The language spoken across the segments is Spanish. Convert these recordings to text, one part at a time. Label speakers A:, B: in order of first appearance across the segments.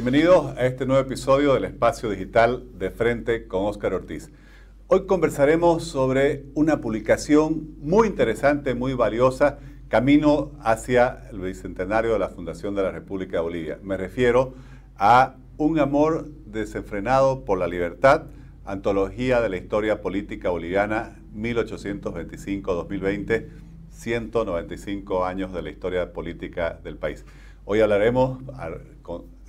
A: Bienvenidos a este nuevo episodio del Espacio Digital de Frente con Óscar Ortiz. Hoy conversaremos sobre una publicación muy interesante, muy valiosa, camino hacia el bicentenario de la Fundación de la República de Bolivia. Me refiero a Un amor desenfrenado por la libertad, antología de la historia política boliviana 1825-2020, 195 años de la historia política del país. Hoy hablaremos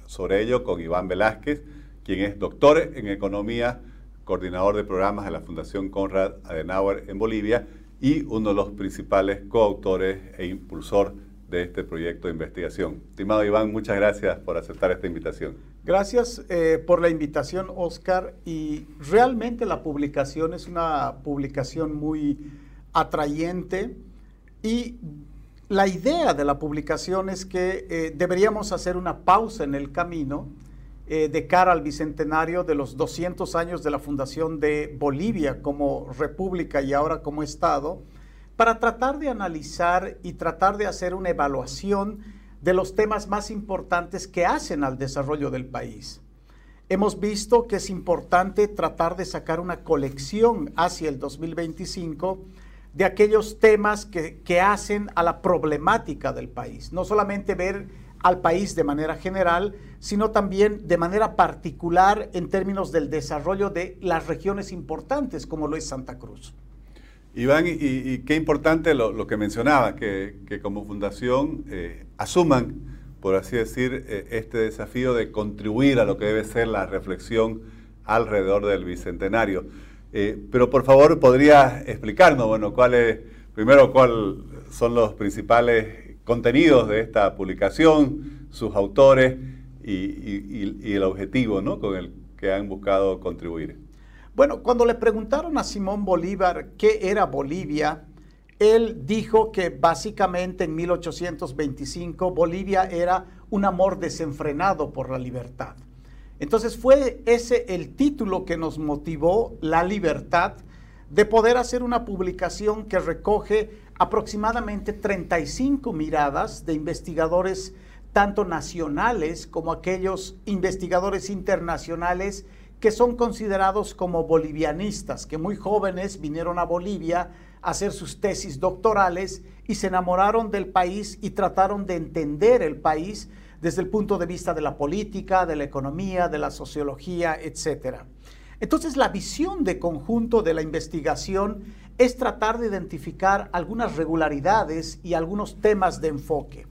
A: sobre ello con Iván Velázquez, quien es doctor en economía, coordinador de programas de la Fundación Conrad Adenauer en Bolivia y uno de los principales coautores e impulsor de este proyecto de investigación. Estimado Iván, muchas gracias por aceptar esta invitación.
B: Gracias eh, por la invitación, Oscar. Y realmente la publicación es una publicación muy atrayente y la idea de la publicación es que eh, deberíamos hacer una pausa en el camino eh, de cara al bicentenario de los 200 años de la fundación de Bolivia como república y ahora como Estado, para tratar de analizar y tratar de hacer una evaluación de los temas más importantes que hacen al desarrollo del país. Hemos visto que es importante tratar de sacar una colección hacia el 2025 de aquellos temas que, que, hacen a la problemática del país. No solamente ver al país de manera general, sino también de manera particular en términos del desarrollo de las regiones importantes como lo es Santa Cruz.
A: Iván, y, qué importante lo, que mencionaba, que, como fundación eh, asuman, por así decir, eh, este desafío de contribuir a lo que debe ser la reflexión alrededor del Bicentenario. Eh, pero por favor, ¿podría explicarnos, bueno, cuál primero, cuáles son los principales contenidos de esta publicación, sus autores y, y el objetivo ¿no? con el que han buscado contribuir?
B: Bueno, cuando le preguntaron a Simón Bolívar qué era Bolivia, él dijo que básicamente en 1825 Bolivia era un amor desenfrenado por la libertad. Entonces fue ese el título que nos motivó la libertad de poder hacer una publicación que recoge aproximadamente 35 miradas de investigadores tanto nacionales como aquellos investigadores internacionales que son considerados como bolivianistas, que muy jóvenes vinieron a Bolivia a hacer sus tesis doctorales y se enamoraron del país y trataron de entender el país desde el punto de vista de la política, de la economía, de la sociología, etc. Entonces la visión de conjunto de la investigación es tratar de identificar algunas regularidades y algunos temas de enfoque.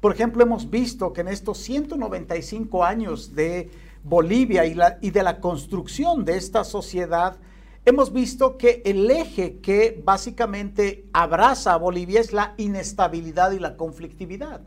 B: Por ejemplo, hemos visto que en estos 195 años de Bolivia y, y de la construcción de esta sociedad, hemos visto que el eje que básicamente abraza a Bolivia es la inestabilidad y la conflictividad.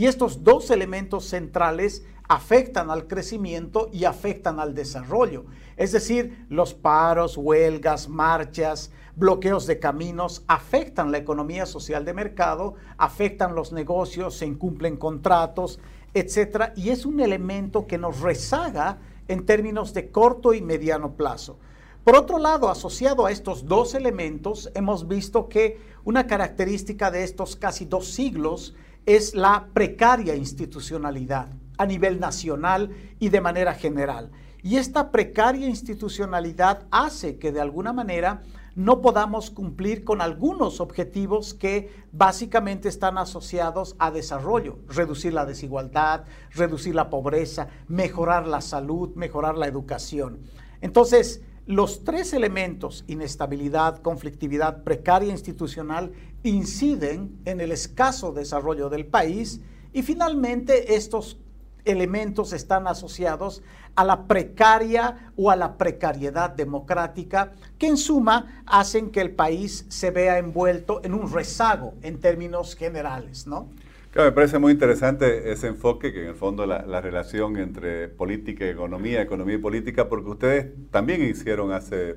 B: Y estos dos elementos centrales afectan al crecimiento y afectan al desarrollo. Es decir, los paros, huelgas, marchas, bloqueos de caminos afectan la economía social de mercado, afectan los negocios, se incumplen contratos, etcétera, y es un elemento que nos rezaga en términos de corto y mediano plazo. Por otro lado, asociado a estos dos elementos, hemos visto que una característica de estos casi dos siglos es la precaria institucionalidad a nivel nacional y de manera general. Y esta precaria institucionalidad hace que de alguna manera no podamos cumplir con algunos objetivos que básicamente están asociados a desarrollo, reducir la desigualdad, reducir la pobreza, mejorar la salud, mejorar la educación. Entonces, los tres elementos, inestabilidad, conflictividad, precaria institucional, inciden en el escaso desarrollo del país y finalmente estos elementos están asociados a la precaria o a la precariedad democrática, que en suma hacen que el país se vea envuelto en un rezago en términos generales, ¿no?
A: Claro, me parece muy interesante ese enfoque, que en el fondo la, la relación entre política y economía, economía y política, porque ustedes también hicieron hace,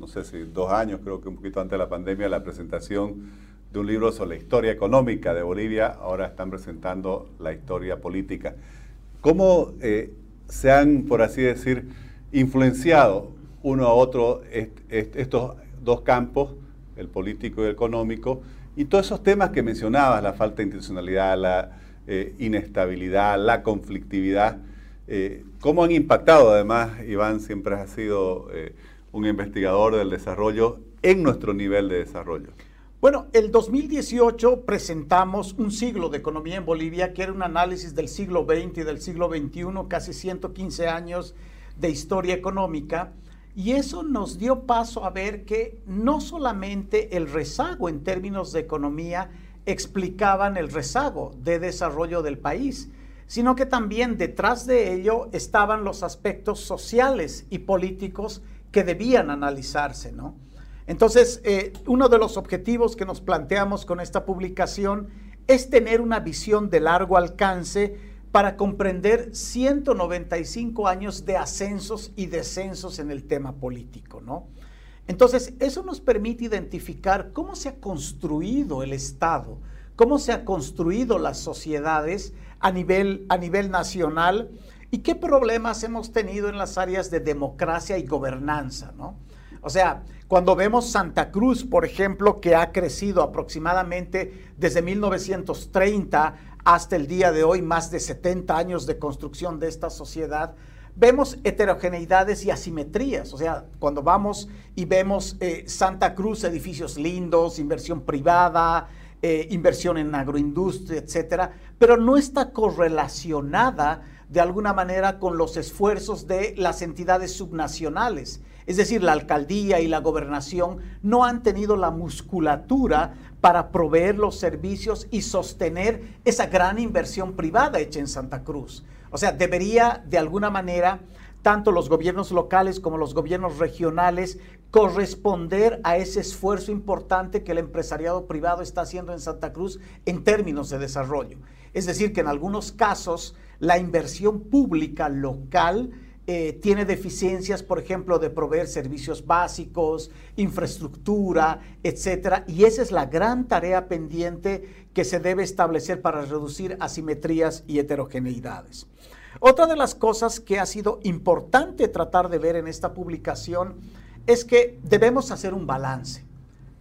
A: no sé si dos años, creo que un poquito antes de la pandemia, la presentación de un libro sobre la historia económica de Bolivia, ahora están presentando la historia política. ¿Cómo eh, se han, por así decir, influenciado uno a otro estos dos campos, el político y el económico, y todos esos temas que mencionabas, la falta de institucionalidad, la eh, inestabilidad, la conflictividad, Eh, ¿Cómo han impactado? Además, Iván siempre ha sido eh, un investigador del desarrollo en nuestro nivel de desarrollo.
B: Bueno, el 2018 presentamos un siglo de economía en Bolivia, que era un análisis del siglo XX y del siglo XXI, casi 115 años de historia económica. Y eso nos dio paso a ver que no solamente el rezago en términos de economía explicaban el rezago de desarrollo del país, sino que también detrás de ello estaban los aspectos sociales y políticos que debían analizarse, ¿no? Entonces, eh, uno de los objetivos que nos planteamos con esta publicación es tener una visión de largo alcance para comprender 195 años de ascensos y descensos en el tema político, ¿no? Entonces, eso nos permite identificar cómo se ha construido el Estado, cómo se han construido las sociedades a nivel, a nivel nacional y qué problemas hemos tenido en las áreas de democracia y gobernanza, ¿no? O sea, cuando vemos Santa Cruz, por ejemplo, que ha crecido aproximadamente desde 1930 hasta el día de hoy, más de 70 años de construcción de esta sociedad, vemos heterogeneidades y asimetrías. O sea, cuando vamos y vemos eh, Santa Cruz, edificios lindos, inversión privada, eh, inversión en agroindustria, etcétera, pero no está correlacionada de alguna manera con los esfuerzos de las entidades subnacionales. Es decir, la alcaldía y la gobernación no han tenido la musculatura para proveer los servicios y sostener esa gran inversión privada hecha en Santa Cruz. O sea, debería de alguna manera tanto los gobiernos locales como los gobiernos regionales corresponder a ese esfuerzo importante que el empresariado privado está haciendo en Santa Cruz en términos de desarrollo. Es decir, que en algunos casos la inversión pública local eh, tiene deficiencias, por ejemplo, de proveer servicios básicos, infraestructura, etcétera, y esa es la gran tarea pendiente que se debe establecer para reducir asimetrías y heterogeneidades. Otra de las cosas que ha sido importante tratar de ver en esta publicación es que debemos hacer un balance.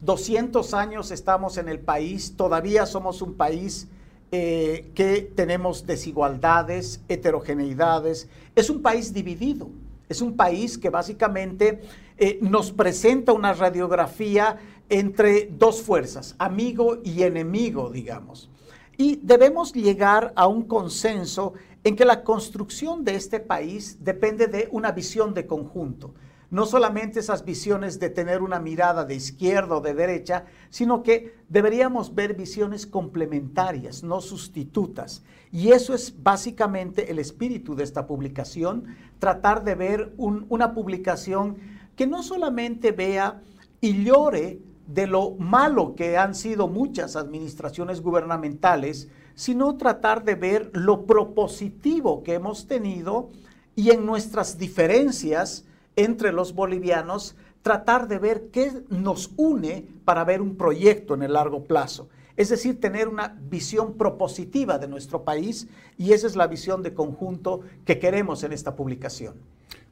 B: 200 años estamos en el país, todavía somos un país eh, que tenemos desigualdades, heterogeneidades. Es un país dividido, es un país que básicamente eh, nos presenta una radiografía entre dos fuerzas, amigo y enemigo, digamos. Y debemos llegar a un consenso en que la construcción de este país depende de una visión de conjunto no solamente esas visiones de tener una mirada de izquierda o de derecha, sino que deberíamos ver visiones complementarias, no sustitutas. Y eso es básicamente el espíritu de esta publicación, tratar de ver una publicación que no solamente vea y llore de lo malo que han sido muchas administraciones gubernamentales, sino tratar de ver lo propositivo que hemos tenido y en nuestras diferencias, entre los bolivianos, tratar de ver qué nos une para ver un proyecto en el largo plazo. Es decir, tener una visión propositiva de nuestro país y esa es la visión de conjunto que queremos en esta publicación.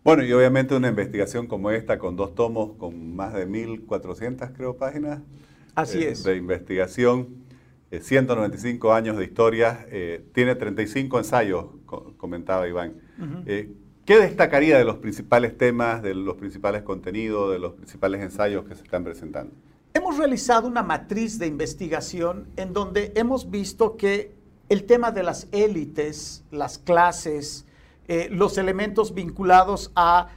A: Bueno, y obviamente una investigación como esta, con dos tomos, con más de 1.400, creo, páginas.
B: Así
A: eh,
B: es.
A: De investigación, 195 eh, años de historia, eh, tiene 35 ensayos, comentaba Iván. ¿Qué destacaría de los principales temas, de los principales contenidos, de los principales ensayos que se están presentando?
B: Hemos realizado una matriz de investigación en donde hemos visto que el tema de las élites, las clases, eh, los elementos vinculados a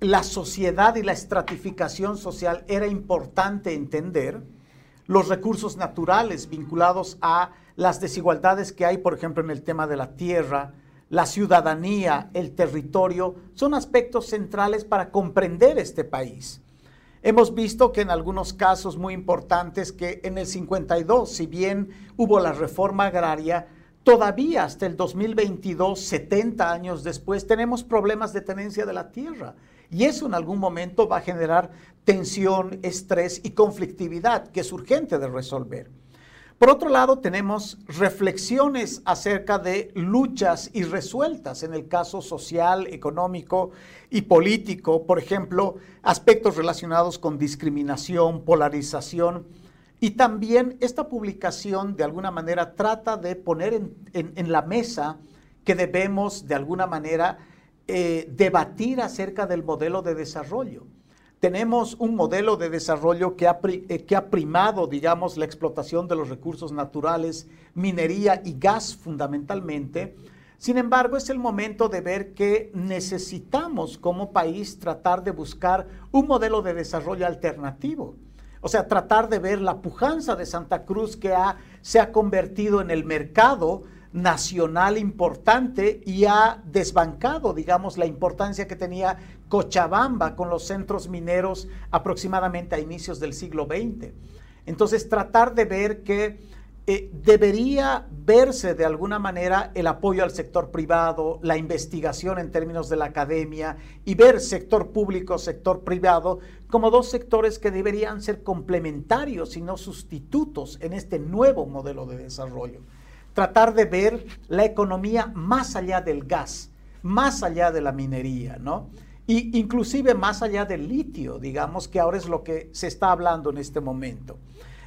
B: la sociedad y la estratificación social era importante entender, los recursos naturales vinculados a las desigualdades que hay, por ejemplo, en el tema de la tierra, la ciudadanía, el territorio, son aspectos centrales para comprender este país. Hemos visto que en algunos casos muy importantes que en el 52, si bien hubo la reforma agraria, todavía hasta el 2022, 70 años después, tenemos problemas de tenencia de la tierra. Y eso en algún momento va a generar tensión, estrés y conflictividad que es urgente de resolver. Por otro lado, tenemos reflexiones acerca de luchas irresueltas en el caso social, económico y político, por ejemplo, aspectos relacionados con discriminación, polarización. Y también esta publicación de alguna manera trata de poner en, la mesa que debemos de alguna manera eh, debatir acerca del modelo de desarrollo. Tenemos un modelo de desarrollo que ha, eh, que ha primado, digamos, la explotación de los recursos naturales, minería y gas fundamentalmente. Sin embargo, es el momento de ver que necesitamos como país tratar de buscar un modelo de desarrollo alternativo. O sea, tratar de ver la pujanza de Santa Cruz que se ha convertido en el mercado nacional importante y ha desbancado, digamos, la importancia que tenía Cochabamba con los centros mineros aproximadamente a inicios del siglo XX. Entonces, tratar de ver que eh, debería verse de alguna manera el apoyo al sector privado, la investigación en términos de la academia y ver sector público, sector privado como dos sectores que deberían ser complementarios y no sustitutos en este nuevo modelo de desarrollo tratar de ver la economía más allá del gas, más allá de la minería, ¿no? Y inclusive más allá del litio, digamos que ahora es lo que se está hablando en este momento.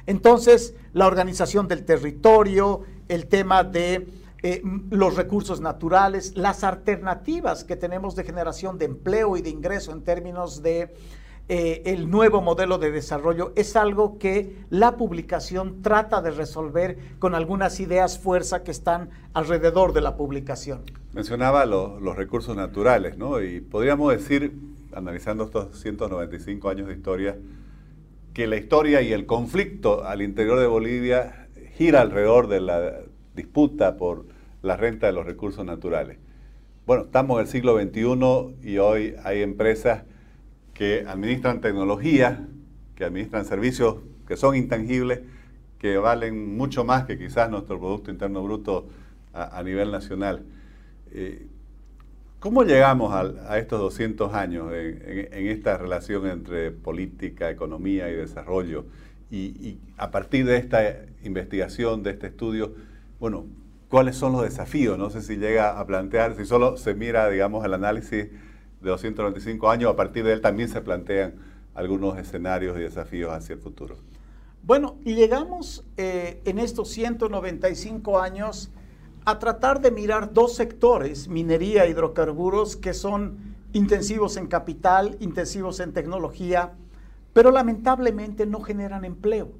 B: Entonces, la organización del territorio, el tema de eh, los recursos naturales, las alternativas que tenemos de generación de empleo y de ingreso en términos de eh, el nuevo modelo de desarrollo es algo que la publicación trata de resolver con algunas ideas fuerza que están alrededor de la publicación.
A: Mencionaba los recursos naturales, ¿no? Y podríamos decir, analizando estos 195 años de historia, que la historia y el conflicto al interior de Bolivia gira alrededor de la disputa por la renta de los recursos naturales. Bueno, estamos en el siglo XXI y hoy hay empresas que administran tecnología, que administran servicios que son intangibles, que valen mucho más que quizás nuestro Producto Interno Bruto a, nivel nacional. Eh, ¿Cómo llegamos a, estos 200 años en, esta relación entre política, economía y desarrollo? Y, y, a partir de esta investigación, de este estudio, bueno, ¿cuáles son los desafíos? No sé si llega a plantear, si solo se mira, digamos, el análisis de 295 años, a partir de él también se plantean algunos escenarios y desafíos hacia el futuro.
B: Bueno, llegamos eh, en estos 195 años a tratar de mirar dos sectores, minería e hidrocarburos, que son intensivos en capital, intensivos en tecnología, pero lamentablemente no generan empleo.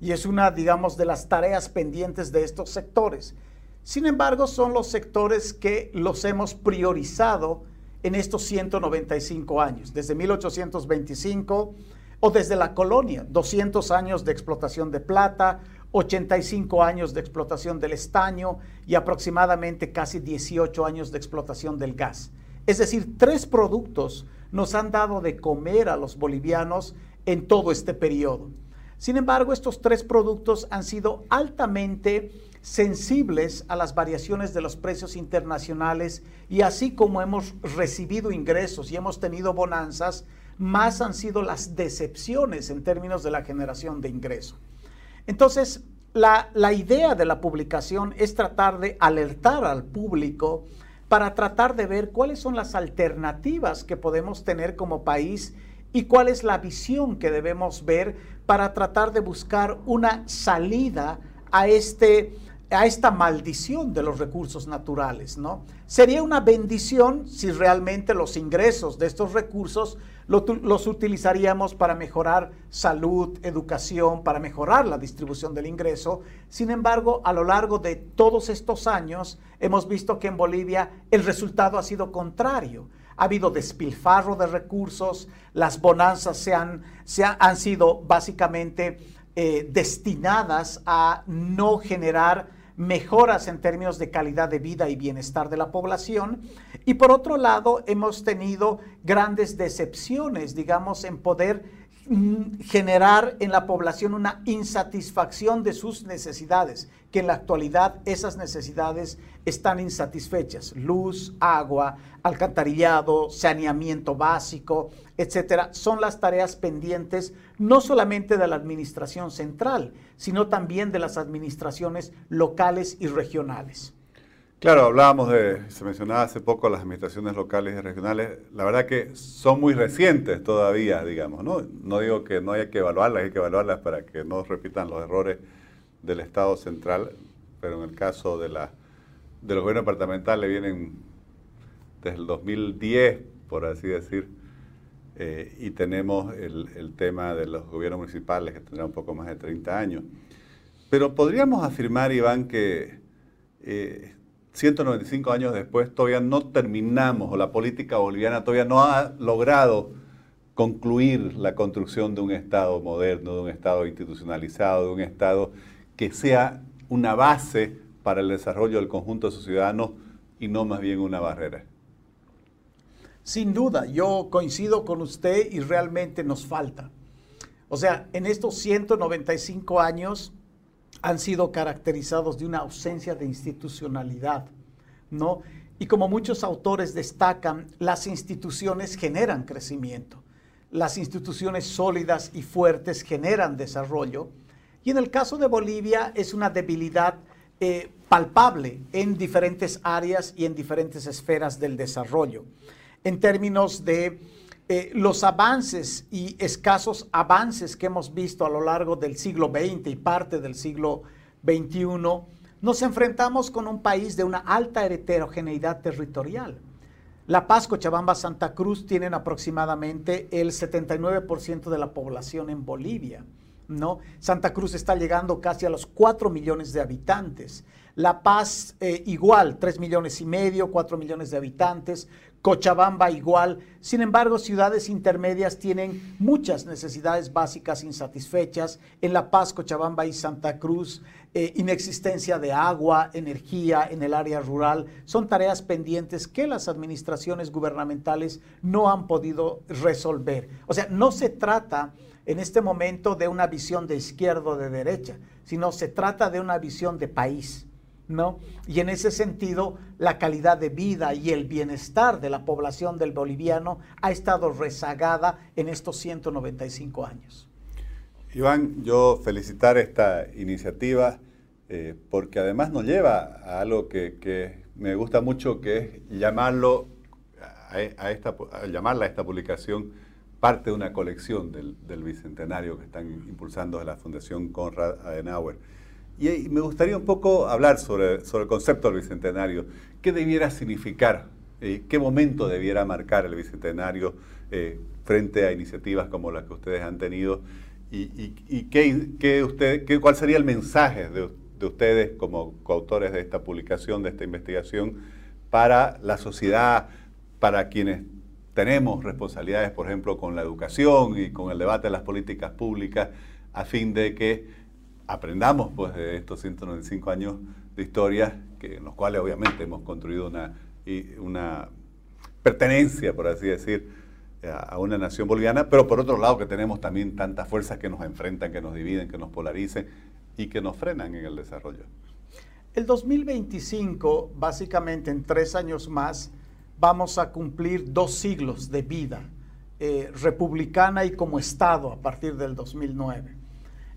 B: Y es una, digamos, de las tareas pendientes de estos sectores. Sin embargo, son los sectores que los hemos priorizado en estos 195 años, desde 1825 o desde la colonia, 200 años de explotación de plata, 85 años de explotación del estaño y aproximadamente casi 18 años de explotación del gas. Es decir, tres productos nos han dado de comer a los bolivianos en todo este periodo. Sin embargo, estos tres productos han sido altamente sensibles a las variaciones de los precios internacionales y así como hemos recibido ingresos y hemos tenido bonanzas, más han sido las decepciones en términos de la generación de ingreso. Entonces, la, la idea de la publicación es tratar de alertar al público para tratar de ver cuáles son las alternativas que podemos tener como país y cuál es la visión que debemos ver para tratar de buscar una salida a este a esta maldición de los recursos naturales, ¿no? Sería una bendición si realmente los ingresos de estos recursos los utilizaríamos para mejorar salud, educación, para mejorar la distribución del ingreso. Sin embargo, a lo largo de todos estos años hemos visto que en Bolivia el resultado ha sido contrario. Ha habido despilfarro de recursos, las bonanzas se han, se han sido básicamente eh, destinadas a no generar mejoras en términos de calidad de vida y bienestar de la población. Y por otro lado, hemos tenido grandes decepciones, digamos, en poder mm, generar en la población una insatisfacción de sus necesidades, que en la actualidad esas necesidades están insatisfechas. Luz, agua, alcantarillado, saneamiento básico, etcétera, son las tareas pendientes no solamente de la administración central, sino también de las administraciones locales y regionales.
A: Claro, hablábamos de, se mencionaba hace poco las administraciones locales y regionales, la verdad que son muy recientes todavía, digamos, ¿no? No digo que no haya que evaluarlas, hay que evaluarlas para que no repitan los errores del Estado central, pero en el caso de la de los gobiernos departamentales vienen desde el 2010, por así decir, eh, y tenemos el, tema de los gobiernos municipales que tendrán un poco más de 30 años. Pero podríamos afirmar, Iván, que 195 años después todavía no terminamos, o la política boliviana todavía no ha logrado concluir la construcción de un Estado moderno, de un Estado institucionalizado, de un Estado que sea una base para el desarrollo del conjunto de sus ciudadanos y no más bien una barrera.
B: Sin duda, yo coincido con usted y realmente nos falta. O sea, en estos 195 años han sido caracterizados de una ausencia de institucionalidad, ¿no? Y como muchos autores destacan, las instituciones generan crecimiento. Las instituciones sólidas y fuertes generan desarrollo. Y en el caso de Bolivia es una debilidad eh, palpable en diferentes áreas y en diferentes esferas del desarrollo. En términos de eh, los avances y escasos avances que hemos visto a lo largo del siglo XX y parte del siglo XXI, nos enfrentamos con un país de una alta heterogeneidad territorial. La Paz, Cochabamba, Santa Cruz tienen aproximadamente el 79% de la población en Bolivia. ¿No? Santa Cruz está llegando casi a los 4 millones de habitantes. La Paz eh, igual, 3 millones y medio, 4 millones de habitantes. Cochabamba igual. Sin embargo, ciudades intermedias tienen muchas necesidades básicas insatisfechas. En La Paz, Cochabamba y Santa Cruz, eh, inexistencia de agua, energía en el área rural, son tareas pendientes que las administraciones gubernamentales no han podido resolver. O sea, no se trata en este momento de una visión de izquierda o de derecha, sino se trata de una visión de país. ¿No? Y en ese sentido, la calidad de vida y el bienestar de la población del boliviano ha estado rezagada en estos 195 años.
A: Iván, yo felicitar esta iniciativa eh, porque además nos lleva a algo que, me gusta mucho, que es llamarlo a, esta, llamarla a esta publicación parte de una colección del, del bicentenario que están impulsando de la Fundación Konrad Adenauer. Y, me gustaría un poco hablar sobre, sobre el concepto del Bicentenario. ¿Qué debiera significar? Eh, ¿Qué momento debiera marcar el Bicentenario eh, frente a iniciativas como las que ustedes han tenido? ¿Y, y, qué, usted, qué, cuál sería el mensaje de, de ustedes como coautores de esta publicación, de esta investigación, para la sociedad, para quienes tenemos responsabilidades, por ejemplo, con la educación y con el debate de las políticas públicas, a fin de que aprendamos pues, de estos 195 años de historia, que, en los cuales obviamente hemos construido una, una pertenencia, por así decir, a una nación boliviana, pero por otro lado que tenemos también tantas fuerzas que nos enfrentan, que nos dividen, que nos polarizan y que nos frenan en el desarrollo.
B: El 2025, básicamente en tres años más, vamos a cumplir dos siglos de vida eh, republicana y como Estado a partir del 2009.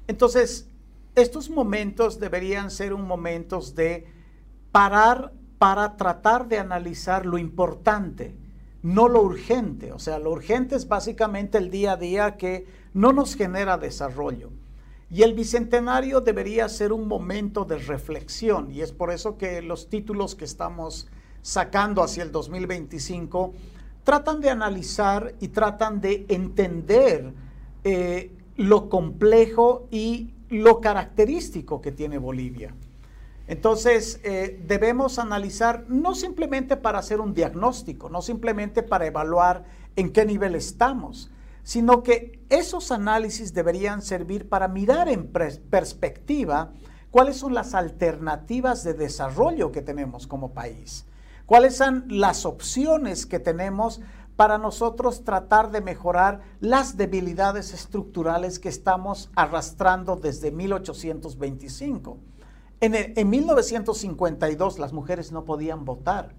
B: Entonces, estos momentos deberían ser un momentos de parar para tratar de analizar lo importante, no lo urgente. O sea, lo urgente es básicamente el día a día que no nos genera desarrollo. Y el bicentenario debería ser un momento de reflexión. Y es por eso que los títulos que estamos sacando hacia el 2025 tratan de analizar y tratan de entender eh, lo complejo y lo característico que tiene Bolivia. Entonces, eh, debemos analizar no simplemente para hacer un diagnóstico, no simplemente para evaluar en qué nivel estamos, sino que esos análisis deberían servir para mirar en perspectiva cuáles son las alternativas de desarrollo que tenemos como país, cuáles son las opciones que tenemos para nosotros tratar de mejorar las debilidades estructurales que estamos arrastrando desde 1825. En, en 1952 las mujeres no podían votar.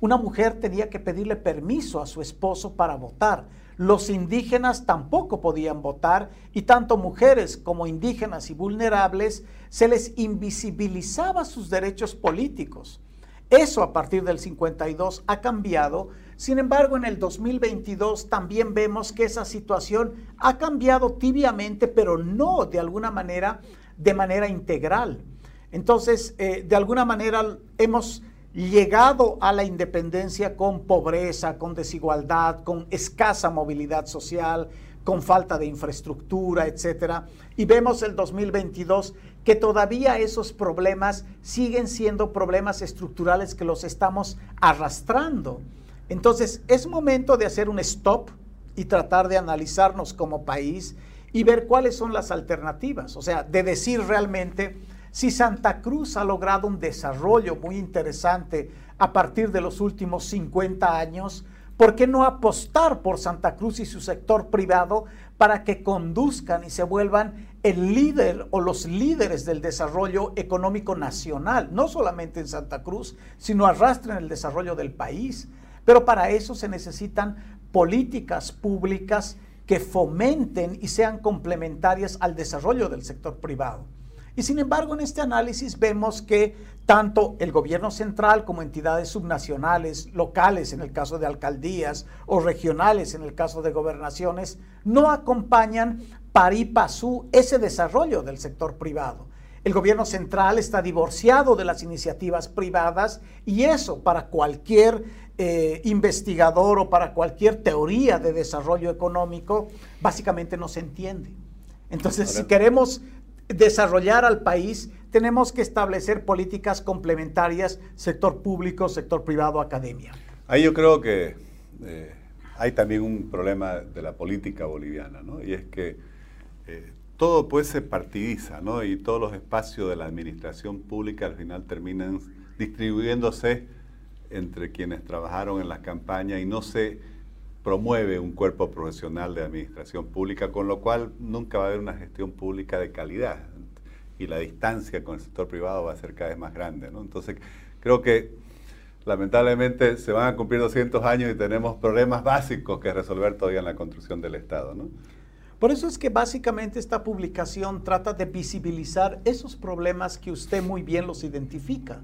B: Una mujer tenía que pedirle permiso a su esposo para votar. Los indígenas tampoco podían votar y tanto mujeres como indígenas y vulnerables se les invisibilizaba sus derechos políticos. Eso a partir del 52 ha cambiado sin embargo, en el 2022 también vemos que esa situación ha cambiado tibiamente, pero no de alguna manera, de manera integral. Entonces, eh, de alguna manera hemos llegado a la independencia con pobreza, con desigualdad, con escasa movilidad social, con falta de infraestructura, etcétera. Y vemos el 2022 que todavía esos problemas siguen siendo problemas estructurales que los estamos arrastrando. Entonces, es momento de hacer un stop y tratar de analizarnos como país y ver cuáles son las alternativas. O sea, de decir realmente si Santa Cruz ha logrado un desarrollo muy interesante a partir de los últimos 50 años, ¿por qué no apostar por Santa Cruz y su sector privado para que conduzcan y se vuelvan el líder o los líderes del desarrollo económico nacional, no solamente en Santa Cruz, sino arrastren el desarrollo del país? Pero para eso se necesitan políticas públicas que fomenten y sean complementarias al desarrollo del sector privado. Y sin embargo, en este análisis vemos que tanto el gobierno central como entidades subnacionales, locales en el caso de alcaldías o regionales en el caso de gobernaciones, no acompañan pari pasú ese desarrollo del sector privado. El gobierno central está divorciado de las iniciativas privadas y eso para cualquier eh, investigador o para cualquier teoría de desarrollo económico básicamente no se entiende. Entonces, si queremos desarrollar al país, tenemos que establecer políticas complementarias, sector público, sector privado, academia.
A: Ahí yo creo que eh, hay también un problema de la política boliviana, ¿no? Y es que eh, todo pues se partidiza, ¿no? Y todos los espacios de la administración pública al final terminan distribuyéndose entre quienes trabajaron en las campañas y no se promueve un cuerpo profesional de administración pública, con lo cual nunca va a haber una gestión pública de calidad y la distancia con el sector privado va a ser cada vez más grande. ¿no? Entonces, creo que lamentablemente se van a cumplir 200 años y tenemos problemas básicos que resolver todavía en la construcción del Estado. ¿no?
B: Por eso es que básicamente esta publicación trata de visibilizar esos problemas que usted muy bien los identifica.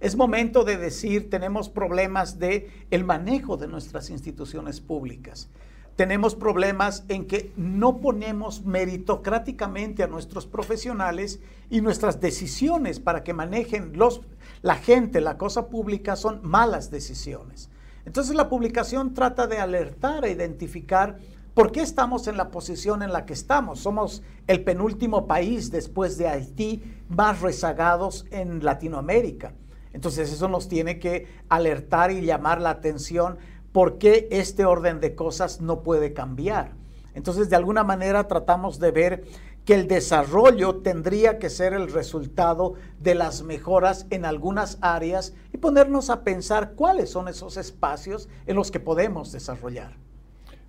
B: Es momento de decir, tenemos problemas de el manejo de nuestras instituciones públicas. Tenemos problemas en que no ponemos meritocráticamente a nuestros profesionales y nuestras decisiones para que manejen los, la gente, la cosa pública, son malas decisiones. Entonces la publicación trata de alertar e identificar por qué estamos en la posición en la que estamos. Somos el penúltimo país después de Haití más rezagados en Latinoamérica. Entonces eso nos tiene que alertar y llamar la atención por qué este orden de cosas no puede cambiar. Entonces de alguna manera tratamos de ver que el desarrollo tendría que ser el resultado de las mejoras en algunas áreas y ponernos a pensar cuáles son esos espacios en los que podemos desarrollar.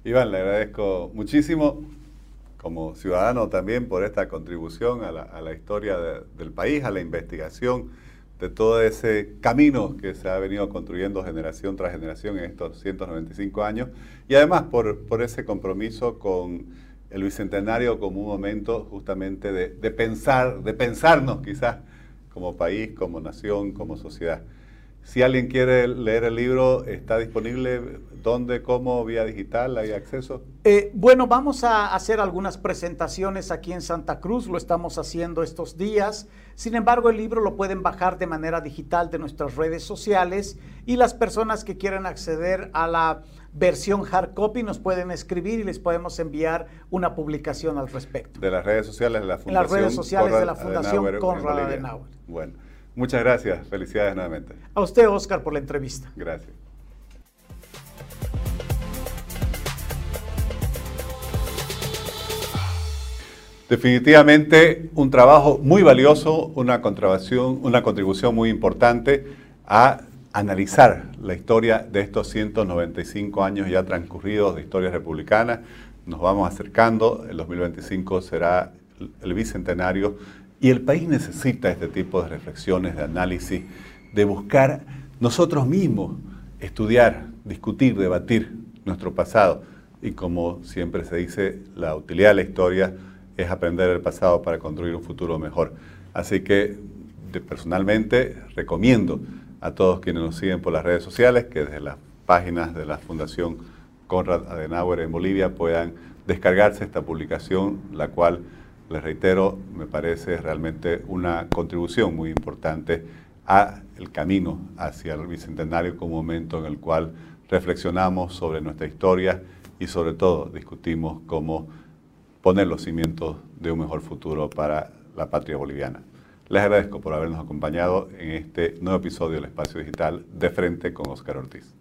A: Iván, le agradezco muchísimo como ciudadano también por esta contribución a la, historia del país, a la investigación de todo ese camino que se ha venido construyendo generación tras generación en estos 195 años y además por, por ese compromiso con el Bicentenario como un momento justamente de, de, pensar, de pensarnos quizás como país, como nación, como sociedad. Si alguien quiere leer el libro, ¿está disponible? ¿Dónde? ¿Cómo? ¿Vía digital? ¿Hay acceso?
B: Eh, bueno, vamos a hacer algunas presentaciones aquí en Santa Cruz, lo estamos haciendo estos días. Sin embargo, el libro lo pueden bajar de manera digital de nuestras redes sociales y las personas que quieran acceder a la versión hard copy nos pueden escribir y les podemos enviar una publicación al respecto.
A: De las redes sociales de la
B: Fundación. En las redes sociales de la Fundación Conrad Adenauer.
A: Bueno. Muchas gracias. Felicidades nuevamente.
B: A usted, Oscar, por la entrevista.
A: Gracias. Definitivamente un trabajo muy valioso, una contribución, una contribución muy importante a analizar la historia de estos 195 años ya transcurridos de historia republicana. Nos vamos acercando, el 2025 será el bicentenario y el país necesita este tipo de reflexiones, de análisis, de buscar nosotros mismos estudiar, discutir, debatir nuestro pasado. Y como siempre se dice, la utilidad de la historia es aprender el pasado para construir un futuro mejor. Así que personalmente recomiendo a todos quienes nos siguen por las redes sociales que desde las páginas de la Fundación Conrad Adenauer en Bolivia puedan descargarse esta publicación, la cual les reitero, me parece realmente una contribución muy importante a el camino hacia el Bicentenario como momento en el cual reflexionamos sobre nuestra historia y sobre todo discutimos cómo poner los cimientos de un mejor futuro para la patria boliviana. Les agradezco por habernos acompañado en este nuevo episodio del Espacio Digital de Frente con Oscar Ortiz.